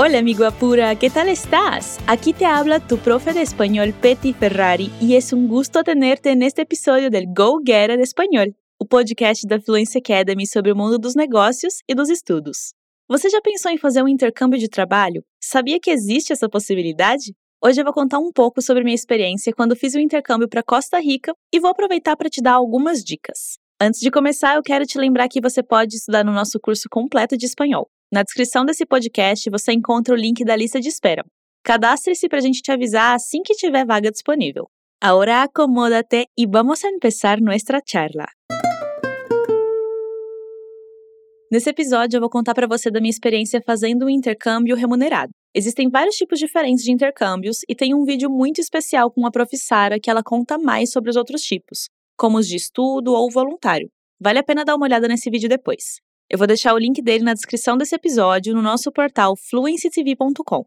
Hola amigo Apura, ¿qué tal estás? Aquí te habla tu profe de español Petty Ferrari y es un gusto tenerte en este episódio del Go Getter Espanhol, o podcast da Fluency Academy sobre o mundo dos negócios e dos estudos. Você já pensou em fazer um intercâmbio de trabalho? Sabia que existe essa possibilidade? Hoje eu vou contar um pouco sobre minha experiência quando fiz o intercâmbio para Costa Rica e vou aproveitar para te dar algumas dicas. Antes de começar, eu quero te lembrar que você pode estudar no nosso curso completo de espanhol. Na descrição desse podcast você encontra o link da lista de espera. Cadastre-se para a gente te avisar assim que tiver vaga disponível. Ahora acomódate y vamos a empezar nuestra charla. Nesse episódio eu vou contar para você da minha experiência fazendo um intercâmbio remunerado. Existem vários tipos diferentes de intercâmbios e tem um vídeo muito especial com a prof. Sara que ela conta mais sobre os outros tipos, como os de estudo ou voluntário. Vale a pena dar uma olhada nesse vídeo depois. Eu vou deixar o link dele na descrição desse episódio no nosso portal fluencytv.com.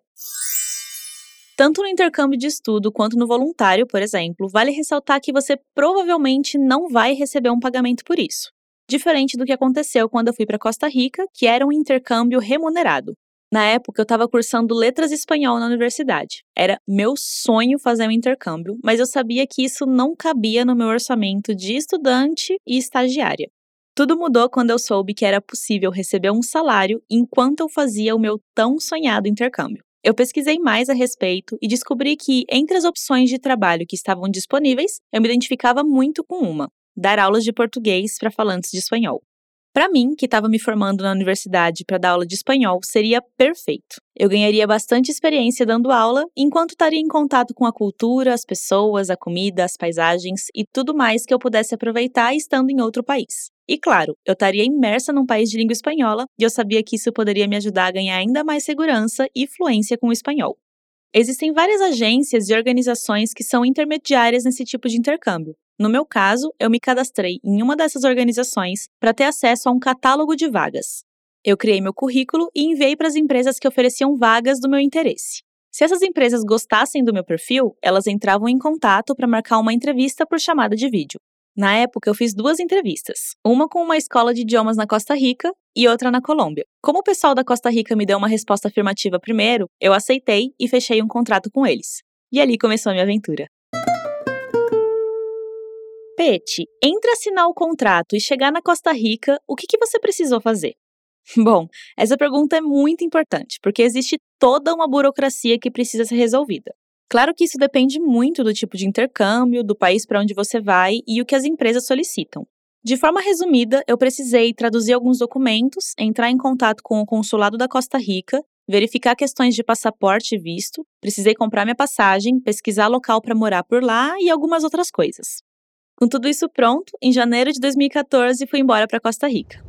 Tanto no intercâmbio de estudo quanto no voluntário, por exemplo, vale ressaltar que você provavelmente não vai receber um pagamento por isso. Diferente do que aconteceu quando eu fui para Costa Rica, que era um intercâmbio remunerado. Na época, eu estava cursando letras espanhol na universidade. Era meu sonho fazer um intercâmbio, mas eu sabia que isso não cabia no meu orçamento de estudante e estagiária. Tudo mudou quando eu soube que era possível receber um salário enquanto eu fazia o meu tão sonhado intercâmbio. Eu pesquisei mais a respeito e descobri que, entre as opções de trabalho que estavam disponíveis, eu me identificava muito com uma: dar aulas de português para falantes de espanhol. Para mim, que estava me formando na universidade para dar aula de espanhol, seria perfeito. Eu ganharia bastante experiência dando aula, enquanto estaria em contato com a cultura, as pessoas, a comida, as paisagens e tudo mais que eu pudesse aproveitar estando em outro país. E claro, eu estaria imersa num país de língua espanhola e eu sabia que isso poderia me ajudar a ganhar ainda mais segurança e fluência com o espanhol. Existem várias agências e organizações que são intermediárias nesse tipo de intercâmbio, no meu caso, eu me cadastrei em uma dessas organizações para ter acesso a um catálogo de vagas. Eu criei meu currículo e enviei para as empresas que ofereciam vagas do meu interesse. Se essas empresas gostassem do meu perfil, elas entravam em contato para marcar uma entrevista por chamada de vídeo. Na época, eu fiz duas entrevistas, uma com uma escola de idiomas na Costa Rica e outra na Colômbia. Como o pessoal da Costa Rica me deu uma resposta afirmativa primeiro, eu aceitei e fechei um contrato com eles. E ali começou a minha aventura. Pete, entre assinar o contrato e chegar na Costa Rica, o que, que você precisou fazer? Bom, essa pergunta é muito importante, porque existe toda uma burocracia que precisa ser resolvida. Claro que isso depende muito do tipo de intercâmbio, do país para onde você vai e o que as empresas solicitam. De forma resumida, eu precisei traduzir alguns documentos, entrar em contato com o consulado da Costa Rica, verificar questões de passaporte e visto, precisei comprar minha passagem, pesquisar local para morar por lá e algumas outras coisas. Com tudo isso pronto, em janeiro de 2014 fui embora para Costa Rica.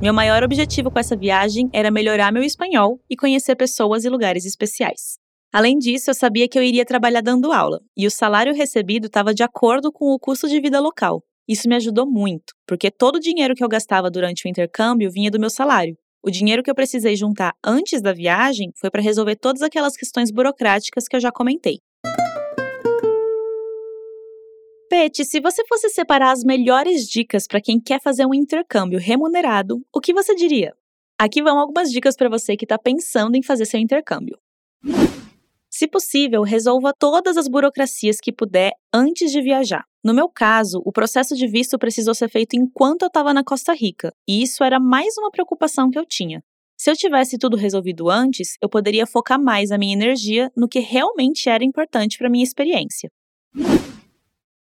Meu maior objetivo com essa viagem era melhorar meu espanhol e conhecer pessoas e lugares especiais. Além disso, eu sabia que eu iria trabalhar dando aula, e o salário recebido estava de acordo com o custo de vida local. Isso me ajudou muito, porque todo o dinheiro que eu gastava durante o intercâmbio vinha do meu salário. O dinheiro que eu precisei juntar antes da viagem foi para resolver todas aquelas questões burocráticas que eu já comentei. Pet, se você fosse separar as melhores dicas para quem quer fazer um intercâmbio remunerado, o que você diria? Aqui vão algumas dicas para você que está pensando em fazer seu intercâmbio. Se possível, resolva todas as burocracias que puder antes de viajar. No meu caso, o processo de visto precisou ser feito enquanto eu estava na Costa Rica, e isso era mais uma preocupação que eu tinha. Se eu tivesse tudo resolvido antes, eu poderia focar mais a minha energia no que realmente era importante para minha experiência.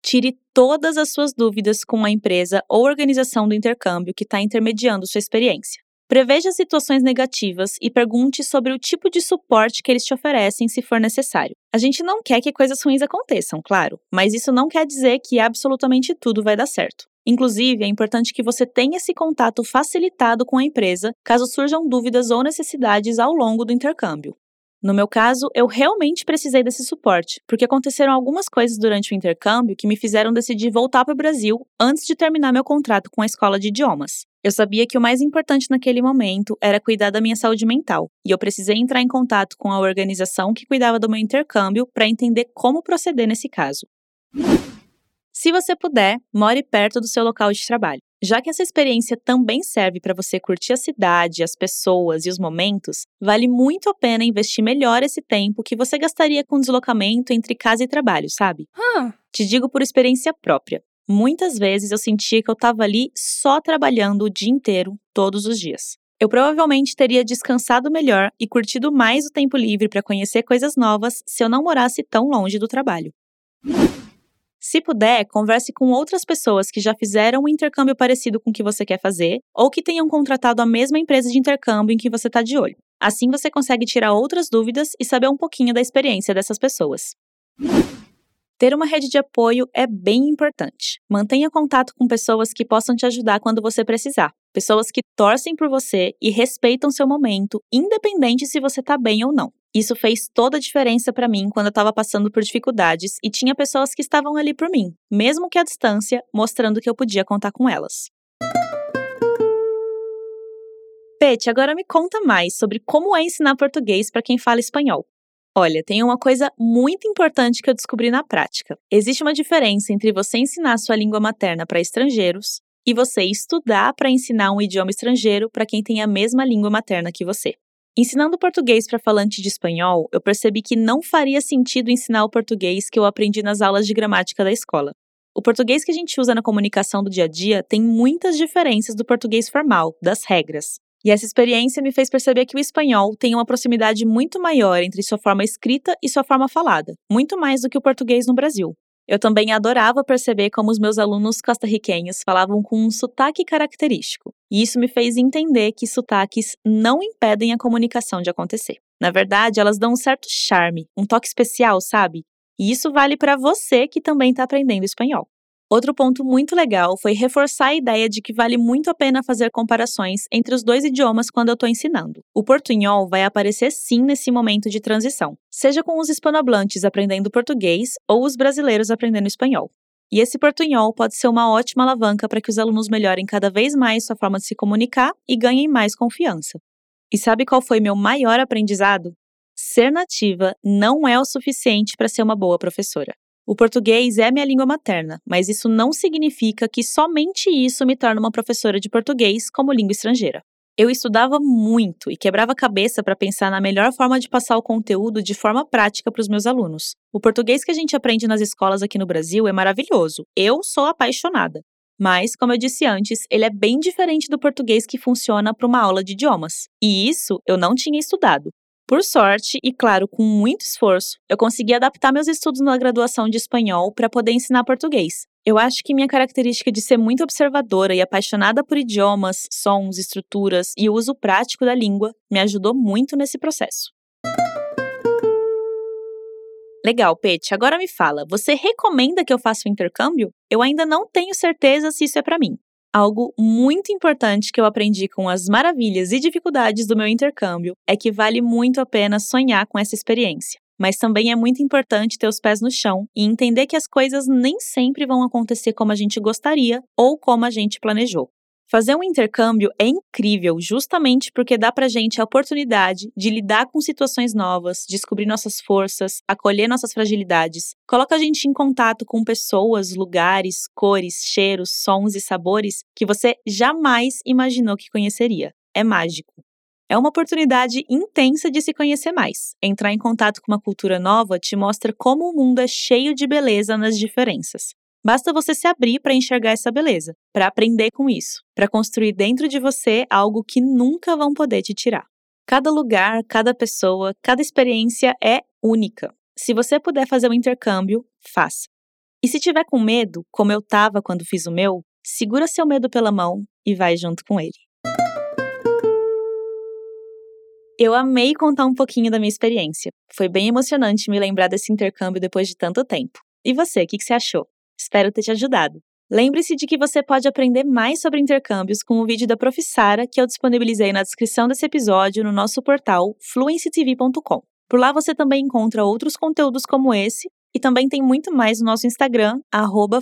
Tire todas as suas dúvidas com a empresa ou organização do intercâmbio que está intermediando sua experiência. Preveja situações negativas e pergunte sobre o tipo de suporte que eles te oferecem se for necessário. A gente não quer que coisas ruins aconteçam, claro, mas isso não quer dizer que absolutamente tudo vai dar certo. Inclusive, é importante que você tenha esse contato facilitado com a empresa caso surjam dúvidas ou necessidades ao longo do intercâmbio. No meu caso, eu realmente precisei desse suporte, porque aconteceram algumas coisas durante o intercâmbio que me fizeram decidir voltar para o Brasil antes de terminar meu contrato com a escola de idiomas. Eu sabia que o mais importante naquele momento era cuidar da minha saúde mental, e eu precisei entrar em contato com a organização que cuidava do meu intercâmbio para entender como proceder nesse caso. Se você puder, more perto do seu local de trabalho. Já que essa experiência também serve para você curtir a cidade, as pessoas e os momentos, vale muito a pena investir melhor esse tempo que você gastaria com deslocamento entre casa e trabalho, sabe? Hum. Te digo por experiência própria. Muitas vezes eu sentia que eu estava ali só trabalhando o dia inteiro, todos os dias. Eu provavelmente teria descansado melhor e curtido mais o tempo livre para conhecer coisas novas se eu não morasse tão longe do trabalho. Se puder, converse com outras pessoas que já fizeram um intercâmbio parecido com o que você quer fazer ou que tenham contratado a mesma empresa de intercâmbio em que você está de olho. Assim você consegue tirar outras dúvidas e saber um pouquinho da experiência dessas pessoas. Ter uma rede de apoio é bem importante. Mantenha contato com pessoas que possam te ajudar quando você precisar. Pessoas que torcem por você e respeitam seu momento, independente se você está bem ou não. Isso fez toda a diferença para mim quando eu estava passando por dificuldades e tinha pessoas que estavam ali por mim, mesmo que à distância, mostrando que eu podia contar com elas. Pete, agora me conta mais sobre como é ensinar português para quem fala espanhol. Olha, tem uma coisa muito importante que eu descobri na prática. Existe uma diferença entre você ensinar sua língua materna para estrangeiros e você estudar para ensinar um idioma estrangeiro para quem tem a mesma língua materna que você. Ensinando português para falante de espanhol, eu percebi que não faria sentido ensinar o português que eu aprendi nas aulas de gramática da escola. O português que a gente usa na comunicação do dia a dia tem muitas diferenças do português formal, das regras. E essa experiência me fez perceber que o espanhol tem uma proximidade muito maior entre sua forma escrita e sua forma falada, muito mais do que o português no Brasil. Eu também adorava perceber como os meus alunos costarriquenhos falavam com um sotaque característico, e isso me fez entender que sotaques não impedem a comunicação de acontecer. Na verdade, elas dão um certo charme, um toque especial, sabe? E isso vale para você que também está aprendendo espanhol. Outro ponto muito legal foi reforçar a ideia de que vale muito a pena fazer comparações entre os dois idiomas quando eu estou ensinando. O portunhol vai aparecer sim nesse momento de transição, seja com os hispanohablantes aprendendo português ou os brasileiros aprendendo espanhol. E esse portunhol pode ser uma ótima alavanca para que os alunos melhorem cada vez mais sua forma de se comunicar e ganhem mais confiança. E sabe qual foi meu maior aprendizado? Ser nativa não é o suficiente para ser uma boa professora. O português é minha língua materna, mas isso não significa que somente isso me torna uma professora de português como língua estrangeira. Eu estudava muito e quebrava a cabeça para pensar na melhor forma de passar o conteúdo de forma prática para os meus alunos. O português que a gente aprende nas escolas aqui no Brasil é maravilhoso. Eu sou apaixonada. Mas, como eu disse antes, ele é bem diferente do português que funciona para uma aula de idiomas. E isso eu não tinha estudado. Por sorte, e claro, com muito esforço, eu consegui adaptar meus estudos na graduação de espanhol para poder ensinar português. Eu acho que minha característica de ser muito observadora e apaixonada por idiomas, sons, estruturas e o uso prático da língua me ajudou muito nesse processo. Legal, Pete. Agora me fala, você recomenda que eu faça o intercâmbio? Eu ainda não tenho certeza se isso é para mim. Algo muito importante que eu aprendi com as maravilhas e dificuldades do meu intercâmbio é que vale muito a pena sonhar com essa experiência. Mas também é muito importante ter os pés no chão e entender que as coisas nem sempre vão acontecer como a gente gostaria ou como a gente planejou. Fazer um intercâmbio é incrível justamente porque dá pra gente a oportunidade de lidar com situações novas, descobrir nossas forças, acolher nossas fragilidades. Coloca a gente em contato com pessoas, lugares, cores, cheiros, sons e sabores que você jamais imaginou que conheceria. É mágico. É uma oportunidade intensa de se conhecer mais. Entrar em contato com uma cultura nova te mostra como o mundo é cheio de beleza nas diferenças. Basta você se abrir para enxergar essa beleza, para aprender com isso, para construir dentro de você algo que nunca vão poder te tirar. Cada lugar, cada pessoa, cada experiência é única. Se você puder fazer um intercâmbio, faça. E se tiver com medo, como eu tava quando fiz o meu, segura seu medo pela mão e vai junto com ele. Eu amei contar um pouquinho da minha experiência. Foi bem emocionante me lembrar desse intercâmbio depois de tanto tempo. E você, o que, que você achou? Espero ter te ajudado. Lembre-se de que você pode aprender mais sobre intercâmbios com o vídeo da Profissara que eu disponibilizei na descrição desse episódio no nosso portal fluencytv.com. Por lá você também encontra outros conteúdos como esse e também tem muito mais no nosso Instagram,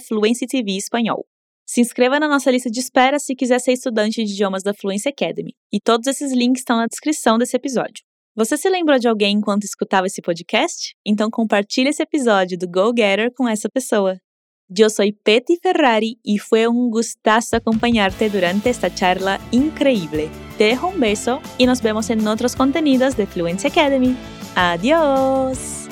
@fluencytv_espanhol. Se inscreva na nossa lista de espera se quiser ser estudante de idiomas da Fluency Academy. E todos esses links estão na descrição desse episódio. Você se lembrou de alguém enquanto escutava esse podcast? Então compartilhe esse episódio do Go Getter com essa pessoa. Yo soy Petty Ferrari y fue un gustazo acompañarte durante esta charla increíble. Te dejo un beso y nos vemos en otros contenidos de Fluency Academy. Adiós.